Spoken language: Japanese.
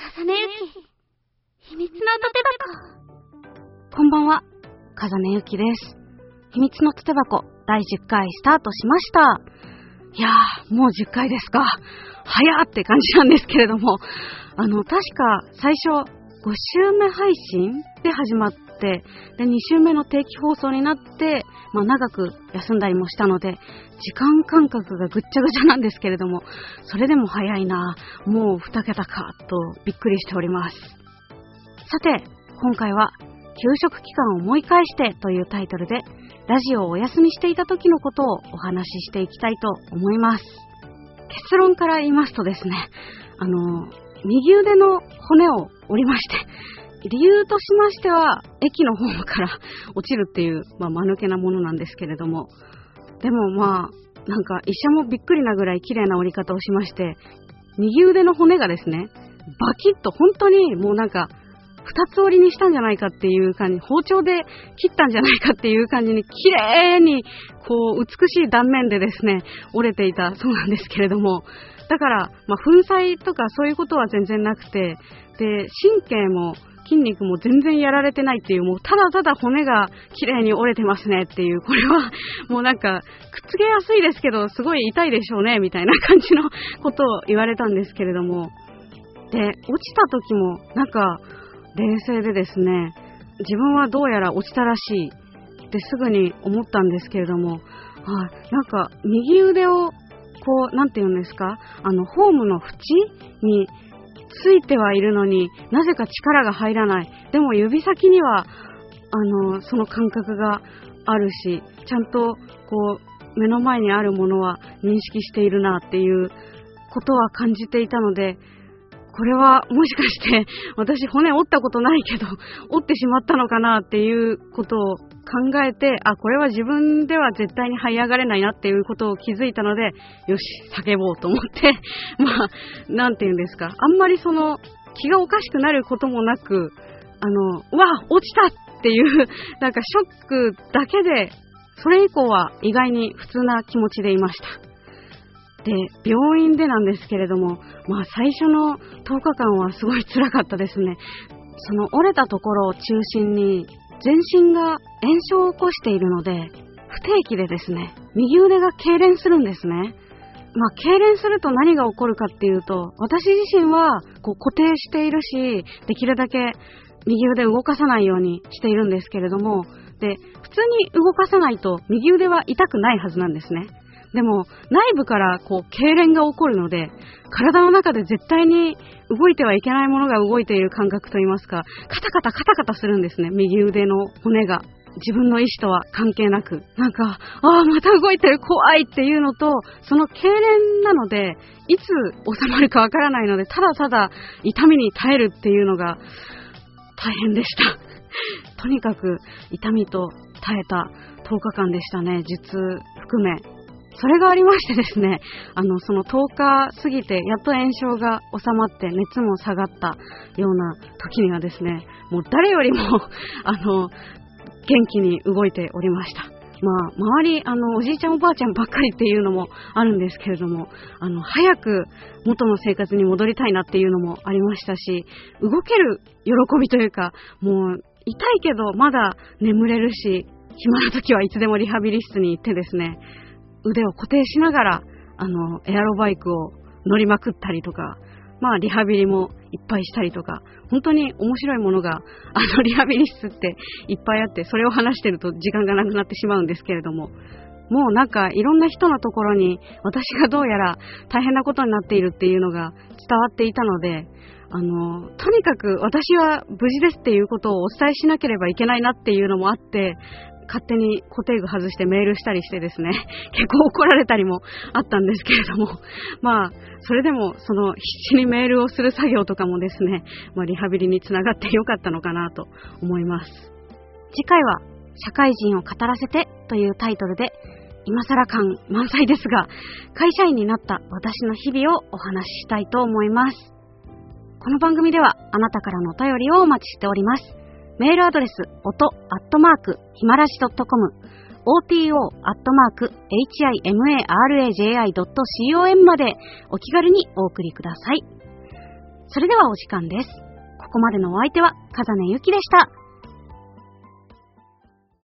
重ねゆき、秘密のとて箱。こんばんは、重ねゆきです。秘密のとて箱第10回スタートしました。いやー、もう10回ですか。早って感じなんですけれども、あの、確か最初5週目配信で始まって、で、2週目の定期放送になって、まあ、長く休んだりもしたので、時間感覚がぐっちゃぐちゃなんですけれども、それでも早いな、もう2桁か、とびっくりしております。さて、今回は、給食期間を思い返してというタイトルで、ラジオをお休みしていた時のことをお話ししていきたいと思います。結論から言いますとですね、あの、右腕の骨を折りまして、理由としましては、駅のホームから落ちるっていう、まあ、間抜けなものなんですけれども、でもまあ、なんか医者もびっくりなぐらい綺麗な折り方をしまして、右腕の骨がですね、バキッと本当にもうなんか、二つ折りにしたんじゃないかっていう感じ、包丁で切ったんじゃないかっていう感じに、綺麗に、こう、美しい断面でですね、折れていたそうなんですけれども、だから、まあ、粉砕とかそういうことは全然なくて、で、神経も筋肉も全然やられてないっていう、もうただただ骨が綺麗に折れてますねっていう、これは もうなんか、くっつけやすいですけど、すごい痛いでしょうね、みたいな感じのことを言われたんですけれども、で、落ちた時も、なんか、冷静でですね、自分はどうやら落ちたらしいってすぐに思ったんですけれども、はい、なんか、右腕を、こう、なんて言うんですか、あの、ホームの縁についてはいるのになぜか力が入らない。でも指先には、あの、その感覚があるし、ちゃんと、こう、目の前にあるものは認識しているなっていうことは感じていたので、これはもしかして私骨折ったことないけど折ってしまったのかなっていうことを考えて、あ、これは自分では絶対に這い上がれないなっていうことを気づいたので、よし、叫ぼうと思って、まあ、なんて言うんですか、あんまりその気がおかしくなることもなく、あの、うわ、落ちたっていう、なんかショックだけで、それ以降は意外に普通な気持ちでいました。で、病院でなんですけれども、まあ最初の10日間はすごい辛かったですね。その折れたところを中心に全身が炎症を起こしているので、不定期でですね、右腕が痙攣するんですね。まあ、痙攣すると何が起こるかっていうと、私自身はこう固定しているし、できるだけ右腕動かさないようにしているんですけれども、で、普通に動かさないと右腕は痛くないはずなんですね。でも、内部からこう、痙攣が起こるので、体の中で絶対に動いてはいけないものが動いている感覚といいますか、カタカタカタカタするんですね、右腕の骨が。自分の意思とは関係なく、なんか、ああ、また動いてる、怖いっていうのと、その痙攣なので、いつ収まるかわからないので、ただただ痛みに耐えるっていうのが大変でした。とにかく痛みと耐えた10日間でしたね、術含め。それがありましてですね、あの、その10日過ぎて、やっと炎症が収まって、熱も下がったような時にはですね、もう誰よりも あの、元気に動いておりました。まあ、周り、あの、おじいちゃんおばあちゃんばっかりっていうのもあるんですけれども、あの、早く元の生活に戻りたいなっていうのもありましたし、動ける喜びというか、もう、痛いけどまだ眠れるし、暇な時はいつでもリハビリ室に行ってですね、腕を固定しながら、あの、エアロバイクを乗りまくったりとか、まあ、リハビリもいっぱいしたりとか、本当に面白いものが、あの、リハビリ室っていっぱいあって、それを話してると時間がなくなってしまうんですけれども、もうなんかいろんな人のところに私がどうやら大変なことになっているっていうのが伝わっていたので、あの、とにかく私は無事ですっていうことをお伝えしなければいけないなっていうのもあって、勝手に固定具外してメールしたりしてですね、結構怒られたりもあったんですけれども、まあ、それでも、その必死にメールをする作業とかもですね、まあ、リハビリにつながってよかったのかなと思います。次回は、社会人を語らせてというタイトルで、今更感満載ですが、会社員になった私の日々をお話ししたいと思います。この番組ではあなたからのお便りをお待ちしております。メールアドレス、音、アットマーク、ひまらし .com、oto、アットマーク、himaraji.com までお気軽にお送りください。それではお時間です。ここまでのお相手は、風根ゆきでした。